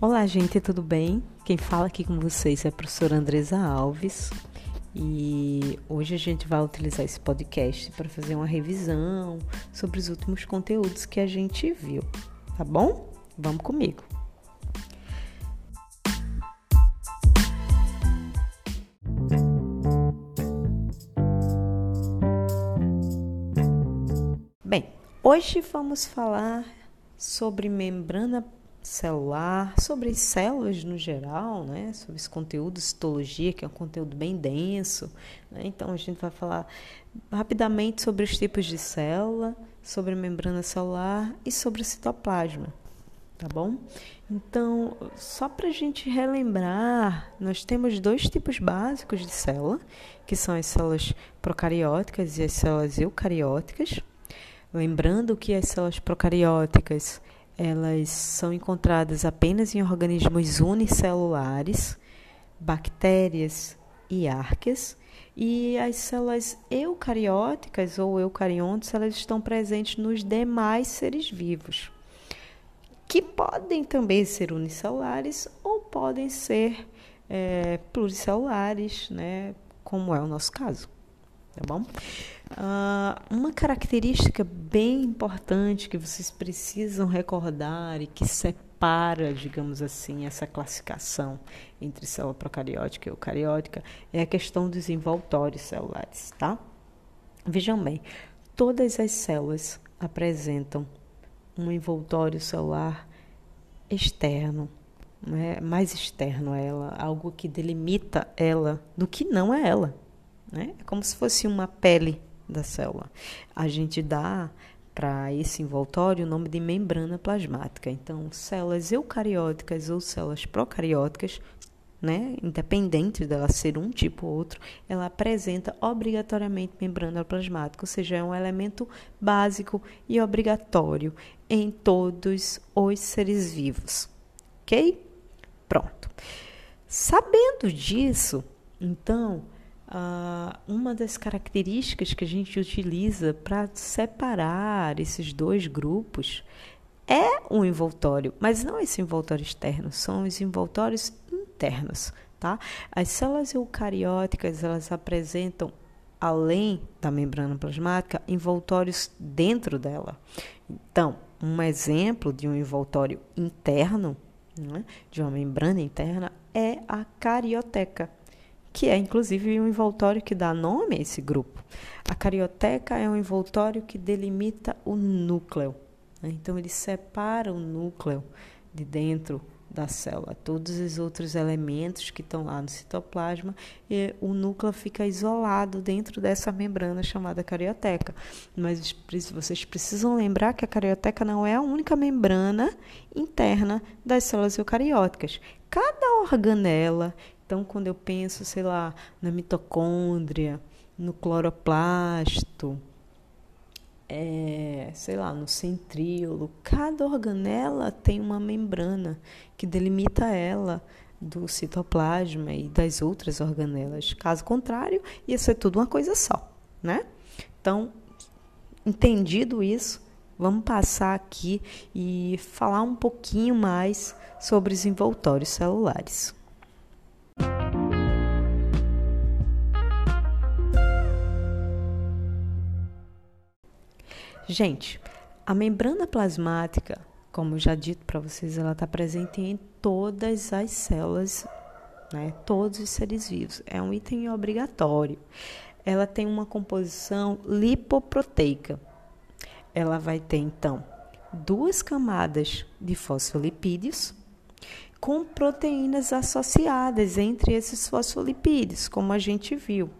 Olá, gente, tudo bem? Quem fala aqui com vocês é a professora Andresa Alves e hoje a gente vai utilizar esse podcast para fazer uma revisão sobre os últimos conteúdos que a gente viu, tá bom? Vamos comigo. Bem, hoje vamos falar sobre membrana celular, sobre células no geral, né? sobre esse conteúdo citologia, que é um conteúdo bem denso. Né? Então, a gente vai falar rapidamente sobre os tipos de célula, sobre a membrana celular e sobre o citoplasma. Tá bom? Então, só para a gente relembrar, nós temos dois tipos básicos de célula, que são as células procarióticas e as células eucarióticas. Lembrando que as células procarióticas elas são encontradas apenas em organismos unicelulares, bactérias e arqueas, e as células eucarióticas ou eucariontes, elas estão presentes nos demais seres vivos, que podem também ser unicelulares ou podem ser é, pluricelulares, né, como é o nosso caso tá bom? Uh, uma característica bem importante que vocês precisam recordar e que separa, digamos assim, essa classificação entre célula procariótica e eucariótica é a questão dos envoltórios celulares, tá? Vejam bem, todas as células apresentam um envoltório celular externo, né? mais externo a ela, algo que delimita ela do que não é ela. Né? É como se fosse uma pele da célula. A gente dá para esse envoltório o nome de membrana plasmática. Então, células eucarióticas ou células procarióticas, né, independente dela ser um tipo ou outro, ela apresenta obrigatoriamente membrana plasmática, ou seja, é um elemento básico e obrigatório em todos os seres vivos. Ok? Pronto. Sabendo disso, então, Uh, uma das características que a gente utiliza para separar esses dois grupos é um envoltório, mas não esse envoltório externo, são os envoltórios internos, tá? As células eucarióticas, elas apresentam além da membrana plasmática, envoltórios dentro dela. Então, um exemplo de um envoltório interno, né, de uma membrana interna, é a carioteca que é inclusive um envoltório que dá nome a esse grupo. A carioteca é um envoltório que delimita o núcleo. Né? Então, ele separa o núcleo de dentro da célula. Todos os outros elementos que estão lá no citoplasma, e o núcleo fica isolado dentro dessa membrana chamada carioteca. Mas vocês precisam lembrar que a carioteca não é a única membrana interna das células eucarióticas. Cada organela então, quando eu penso, sei lá, na mitocôndria, no cloroplasto, é, sei lá, no centríolo, cada organela tem uma membrana que delimita ela do citoplasma e das outras organelas. Caso contrário, ia ser tudo uma coisa só, né? Então, entendido isso, vamos passar aqui e falar um pouquinho mais sobre os envoltórios celulares. Gente, a membrana plasmática, como já dito para vocês, ela está presente em todas as células, né? Todos os seres vivos. É um item obrigatório. Ela tem uma composição lipoproteica. Ela vai ter então duas camadas de fosfolipídios com proteínas associadas entre esses fosfolipídios, como a gente viu.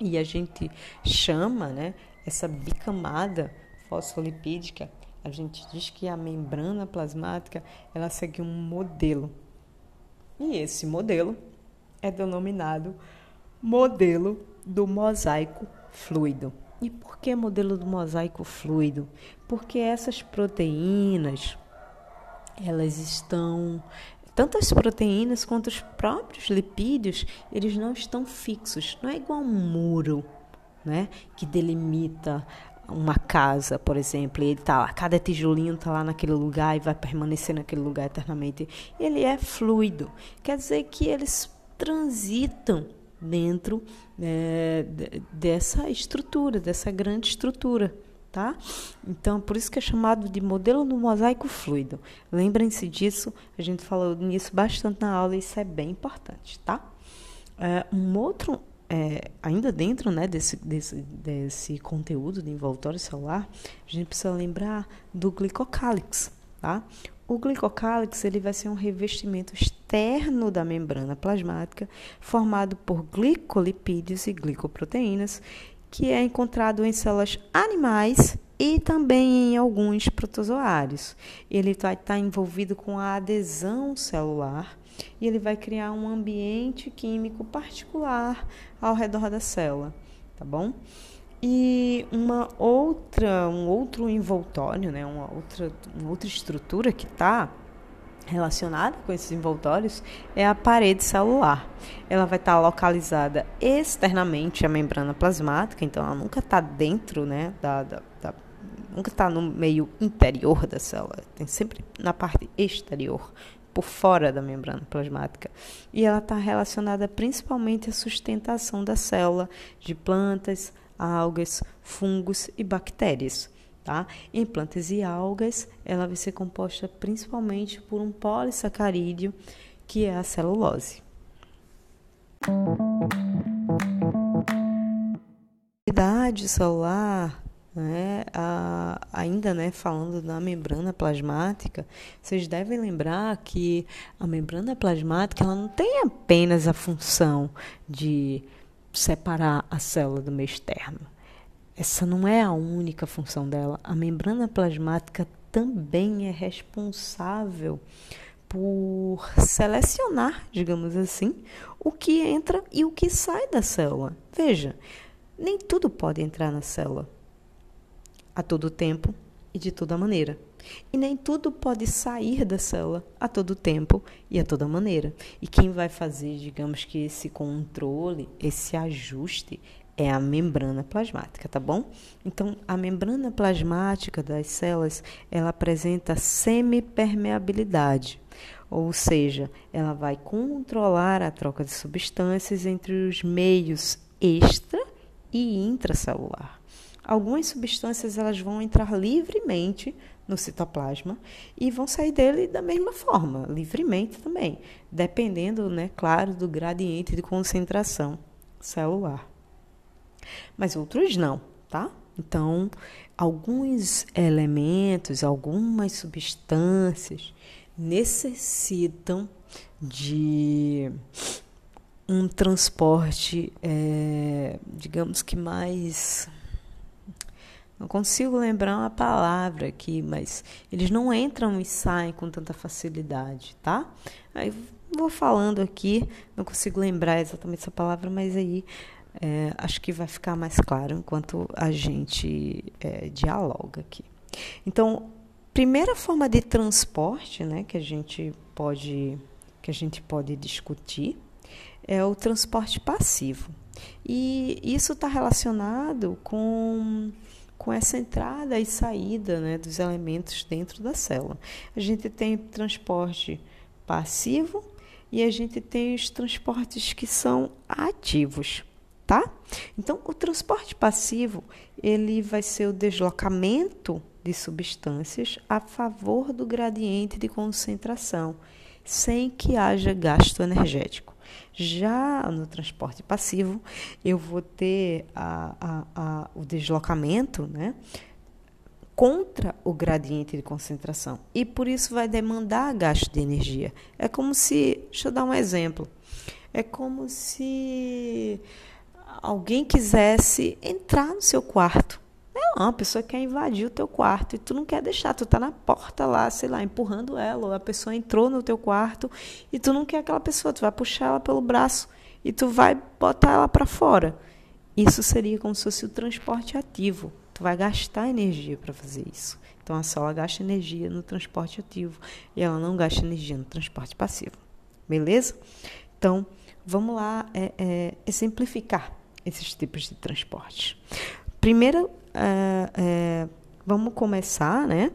E a gente chama, né, essa bicamada fosfolipídica, a gente diz que a membrana plasmática ela segue um modelo. E esse modelo é denominado modelo do mosaico fluido. E por que modelo do mosaico fluido? Porque essas proteínas elas estão tanto as proteínas quanto os próprios lipídios, eles não estão fixos, não é igual um muro né, que delimita uma casa, por exemplo, e ele tá lá, cada tijolinho está lá naquele lugar e vai permanecer naquele lugar eternamente. Ele é fluido, quer dizer que eles transitam dentro é, dessa estrutura, dessa grande estrutura. Tá? Então, por isso que é chamado de modelo do mosaico fluido. Lembrem-se disso, a gente falou nisso bastante na aula e isso é bem importante, tá? É, um outro é, ainda dentro né, desse, desse, desse conteúdo de envoltório celular, a gente precisa lembrar do glicocálix. Tá? O glicocálix ele vai ser um revestimento externo da membrana plasmática, formado por glicolipídios e glicoproteínas, que é encontrado em células animais e também em alguns protozoários. Ele vai estar envolvido com a adesão celular e ele vai criar um ambiente químico particular ao redor da célula, tá bom? E uma outra, um outro envoltório, né, uma outra, uma outra estrutura que está relacionada com esses envoltórios é a parede celular. Ela vai estar tá localizada externamente à membrana plasmática, então ela nunca está dentro, né, da, da, da nunca está no meio interior da célula, tem sempre na parte exterior por fora da membrana plasmática. E ela está relacionada principalmente à sustentação da célula de plantas, algas, fungos e bactérias. Tá? Em plantas e algas, ela vai ser composta principalmente por um polissacarídeo, que é a celulose. Idade celular né, a, ainda né, falando da membrana plasmática, vocês devem lembrar que a membrana plasmática ela não tem apenas a função de separar a célula do meio externo. Essa não é a única função dela. A membrana plasmática também é responsável por selecionar, digamos assim, o que entra e o que sai da célula. Veja, nem tudo pode entrar na célula a todo tempo e de toda maneira. E nem tudo pode sair da célula a todo tempo e a toda maneira. E quem vai fazer, digamos que esse controle, esse ajuste, é a membrana plasmática, tá bom? Então, a membrana plasmática das células, ela apresenta semipermeabilidade, ou seja, ela vai controlar a troca de substâncias entre os meios extra e intracelular. Algumas substâncias elas vão entrar livremente no citoplasma e vão sair dele da mesma forma, livremente também, dependendo, né, claro, do gradiente de concentração celular. Mas outros não, tá? Então, alguns elementos, algumas substâncias necessitam de um transporte, é, digamos que mais não consigo lembrar uma palavra aqui, mas eles não entram e saem com tanta facilidade, tá? Aí vou falando aqui, não consigo lembrar exatamente essa palavra, mas aí é, acho que vai ficar mais claro enquanto a gente é, dialoga aqui. Então, primeira forma de transporte, né, que a gente pode que a gente pode discutir é o transporte passivo. E isso está relacionado com com essa entrada e saída né, dos elementos dentro da célula. A gente tem transporte passivo e a gente tem os transportes que são ativos, tá? Então, o transporte passivo, ele vai ser o deslocamento de substâncias a favor do gradiente de concentração, sem que haja gasto energético. Já no transporte passivo, eu vou ter a, a, a, o deslocamento né, contra o gradiente de concentração. E por isso vai demandar gasto de energia. É como se. Deixa eu dar um exemplo. É como se alguém quisesse entrar no seu quarto é uma pessoa quer invadir o teu quarto e tu não quer deixar, tu tá na porta lá, sei lá, empurrando ela, ou a pessoa entrou no teu quarto e tu não quer aquela pessoa, tu vai puxar ela pelo braço e tu vai botar ela para fora. Isso seria como se fosse o transporte ativo. Tu vai gastar energia para fazer isso. Então a célula gasta energia no transporte ativo e ela não gasta energia no transporte passivo. Beleza? Então, vamos lá é, é, exemplificar esses tipos de transporte. Primeiro, é, é, vamos começar, né?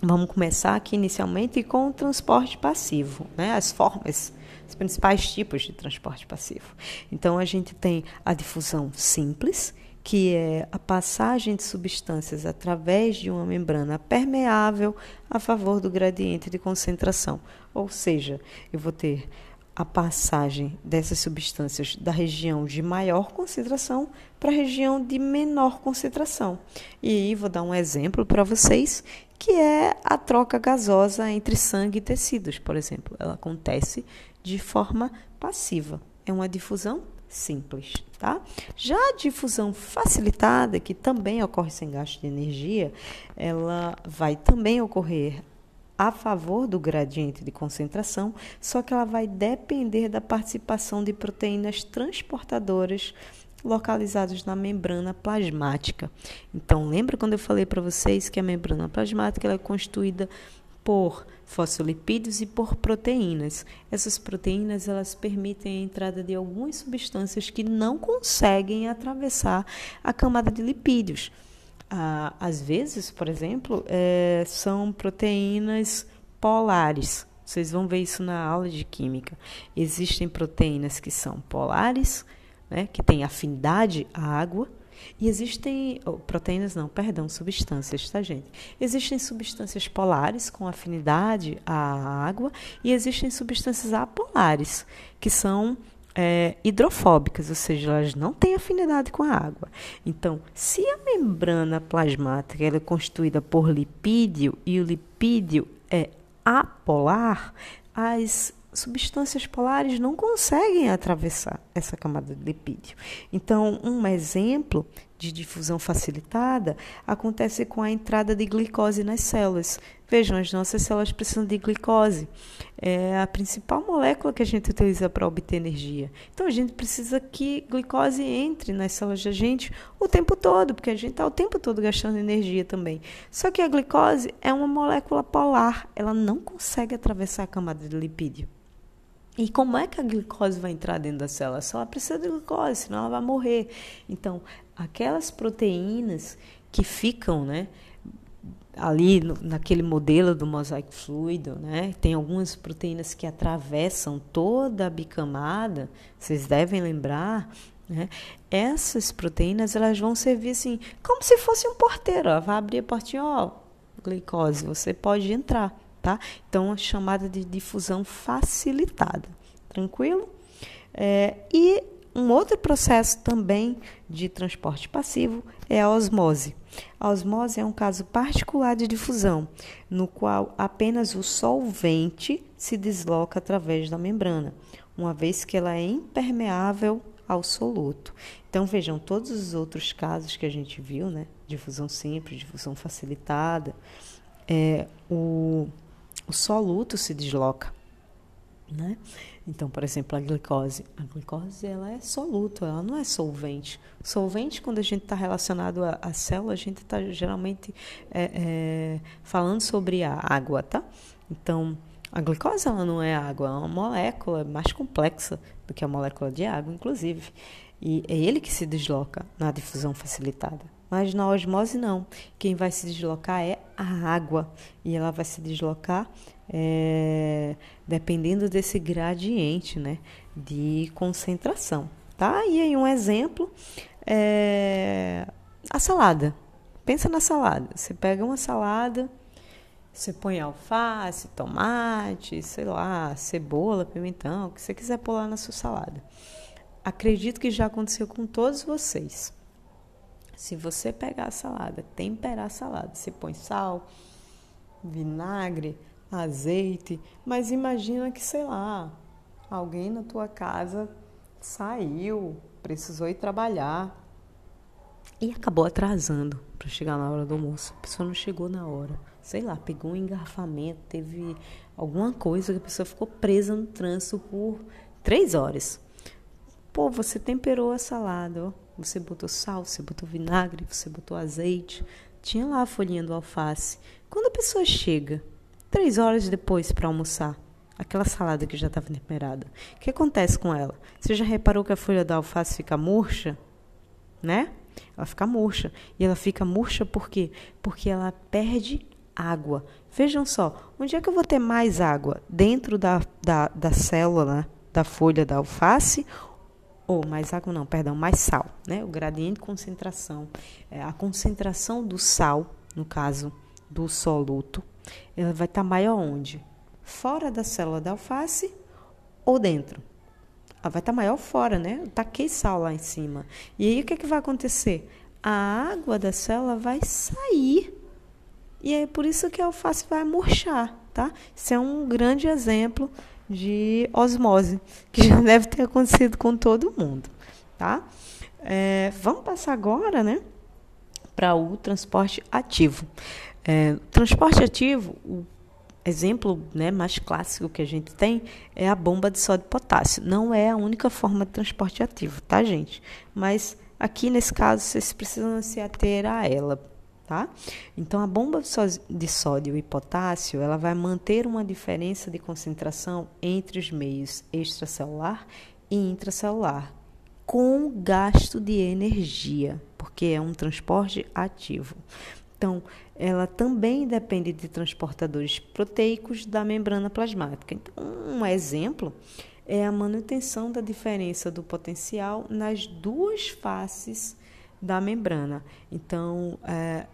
Vamos começar aqui inicialmente com o transporte passivo, né? As formas, os principais tipos de transporte passivo. Então a gente tem a difusão simples, que é a passagem de substâncias através de uma membrana permeável a favor do gradiente de concentração. Ou seja, eu vou ter a passagem dessas substâncias da região de maior concentração para a região de menor concentração. E aí vou dar um exemplo para vocês, que é a troca gasosa entre sangue e tecidos, por exemplo. Ela acontece de forma passiva. É uma difusão simples, tá? Já a difusão facilitada, que também ocorre sem gasto de energia, ela vai também ocorrer a favor do gradiente de concentração, só que ela vai depender da participação de proteínas transportadoras localizadas na membrana plasmática. Então, lembra quando eu falei para vocês que a membrana plasmática é constituída por fosfolipídios e por proteínas. Essas proteínas elas permitem a entrada de algumas substâncias que não conseguem atravessar a camada de lipídios. Ah, às vezes, por exemplo, é, são proteínas polares. Vocês vão ver isso na aula de química. Existem proteínas que são polares, né, que têm afinidade à água, e existem oh, proteínas, não, perdão, substâncias, tá, gente? Existem substâncias polares com afinidade à água e existem substâncias apolares, que são é, hidrofóbicas, ou seja, elas não têm afinidade com a água. Então, se a membrana plasmática é constituída por lipídio e o lipídio é apolar, as substâncias polares não conseguem atravessar essa camada de lipídio. Então, um exemplo de difusão facilitada acontece com a entrada de glicose nas células. Vejam, as nossas células precisam de glicose. É a principal molécula que a gente utiliza para obter energia. Então, a gente precisa que glicose entre nas células da gente o tempo todo, porque a gente está o tempo todo gastando energia também. Só que a glicose é uma molécula polar, ela não consegue atravessar a camada de lipídio. E como é que a glicose vai entrar dentro da célula? A célula precisa de glicose, senão ela vai morrer. Então, aquelas proteínas que ficam, né, ali no, naquele modelo do mosaico fluido, né? Tem algumas proteínas que atravessam toda a bicamada, vocês devem lembrar, né? Essas proteínas elas vão servir assim, como se fosse um porteiro, ó, vai abrir a portinha, ó, glicose, você pode entrar tá? Então, a chamada de difusão facilitada, tranquilo? É, e um outro processo também de transporte passivo é a osmose. A osmose é um caso particular de difusão, no qual apenas o solvente se desloca através da membrana, uma vez que ela é impermeável ao soluto. Então vejam todos os outros casos que a gente viu, né? Difusão simples, difusão facilitada, é, o o soluto se desloca. Né? Então, por exemplo, a glicose. A glicose ela é soluto, ela não é solvente. Solvente, quando a gente está relacionado à, célula, a gente está geralmente é, é, falando sobre a água, tá? Então, a glicose ela não é água, é uma molécula mais complexa do que a molécula de água, inclusive. E é ele que se desloca na difusão facilitada. Mas na osmose não. Quem vai se deslocar é a água. E ela vai se deslocar é, dependendo desse gradiente né, de concentração. Tá? E aí um exemplo é a salada. Pensa na salada. Você pega uma salada, você põe alface, tomate, sei lá, cebola, pimentão, o que você quiser pôr lá na sua salada. Acredito que já aconteceu com todos vocês. Se você pegar a salada, temperar a salada, você põe sal, vinagre, azeite, mas imagina que, sei lá, alguém na tua casa saiu, precisou ir trabalhar e acabou atrasando para chegar na hora do almoço. A pessoa não chegou na hora. Sei lá, pegou um engarrafamento, teve alguma coisa que a pessoa ficou presa no trânsito por três horas. Pô, você temperou a salada, ó você botou sal, você botou vinagre, você botou azeite. Tinha lá a folhinha do alface. Quando a pessoa chega, três horas depois para almoçar, aquela salada que já estava temperada. O que acontece com ela? Você já reparou que a folha da alface fica murcha? Né? Ela fica murcha. E ela fica murcha por quê? Porque ela perde água. Vejam só, onde é que eu vou ter mais água? Dentro da, da, da célula da folha da alface ou mais água não, perdão, mais sal, né? O gradiente de concentração, é, a concentração do sal, no caso do soluto, ela vai estar maior onde? Fora da célula da alface ou dentro? Ela vai estar maior fora, né? Eu taquei sal lá em cima. E aí o que, é que vai acontecer? A água da célula vai sair. E é por isso que a alface vai murchar, tá? Isso é um grande exemplo de osmose, que já deve ter acontecido com todo mundo, tá? É, vamos passar agora, né, para o transporte ativo. É, transporte ativo, o exemplo né, mais clássico que a gente tem é a bomba de sódio potássio. Não é a única forma de transporte ativo, tá, gente? Mas aqui nesse caso vocês precisam se ater a ela, tá? Então a bomba de sódio e potássio, ela vai manter uma diferença de concentração entre os meios extracelular e intracelular, com gasto de energia, porque é um transporte ativo. Então, ela também depende de transportadores proteicos da membrana plasmática. Então, um exemplo é a manutenção da diferença do potencial nas duas faces da membrana. Então, é,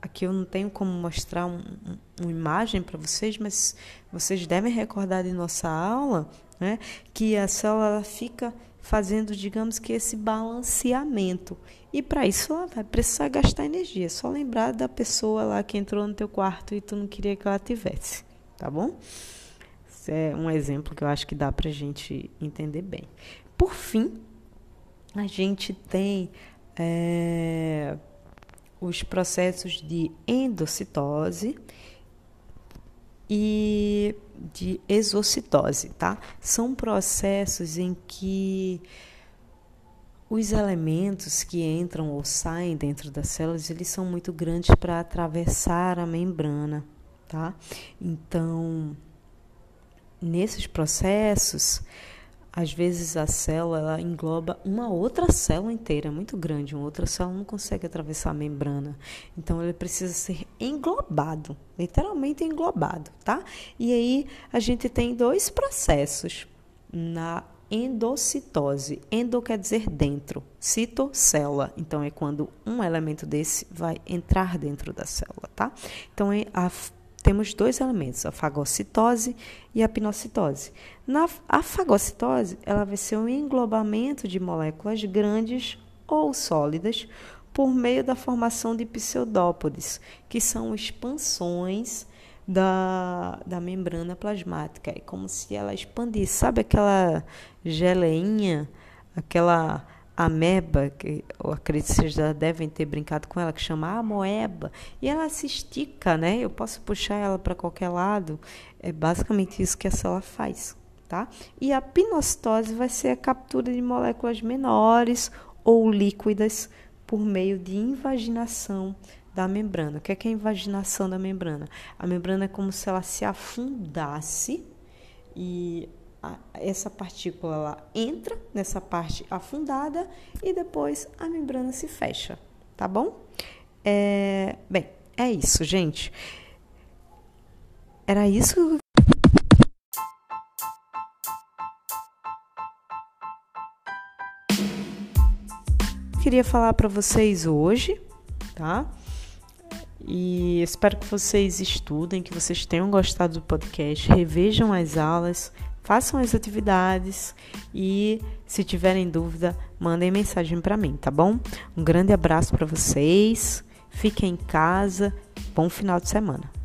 aqui eu não tenho como mostrar um, um, uma imagem para vocês, mas vocês devem recordar de nossa aula né, que a célula fica fazendo, digamos que, esse balanceamento. E para isso ela vai precisar gastar energia. É só lembrar da pessoa lá que entrou no teu quarto e tu não queria que ela tivesse, tá bom? Esse é um exemplo que eu acho que dá para gente entender bem. Por fim, a gente tem é, os processos de endocitose e de exocitose, tá? São processos em que os elementos que entram ou saem dentro das células, eles são muito grandes para atravessar a membrana, tá? Então, nesses processos, às vezes a célula engloba uma outra célula inteira, muito grande. Uma outra célula não consegue atravessar a membrana. Então ele precisa ser englobado, literalmente englobado, tá? E aí a gente tem dois processos na endocitose. Endo quer dizer dentro, citocélula. Então é quando um elemento desse vai entrar dentro da célula, tá? Então a temos dois elementos, a fagocitose e a pinocitose. Na a fagocitose, ela vai ser um englobamento de moléculas grandes ou sólidas por meio da formação de pseudópodes, que são expansões da, da membrana plasmática. É como se ela expandisse. Sabe aquela geleinha, aquela ameba, que eu acredito que vocês já devem ter brincado com ela, que chama amoeba, e ela se estica, né? Eu posso puxar ela para qualquer lado. É basicamente isso que a célula faz, tá? E a pinocitose vai ser a captura de moléculas menores ou líquidas por meio de invaginação da membrana. O que é, que é a invaginação da membrana? A membrana é como se ela se afundasse e essa partícula lá entra nessa parte afundada e depois a membrana se fecha, tá bom? É, bem, é isso, gente. Era isso. Queria falar para vocês hoje, tá? E espero que vocês estudem, que vocês tenham gostado do podcast, revejam as aulas, façam as atividades e, se tiverem dúvida, mandem mensagem para mim, tá bom? Um grande abraço para vocês, fiquem em casa, bom final de semana.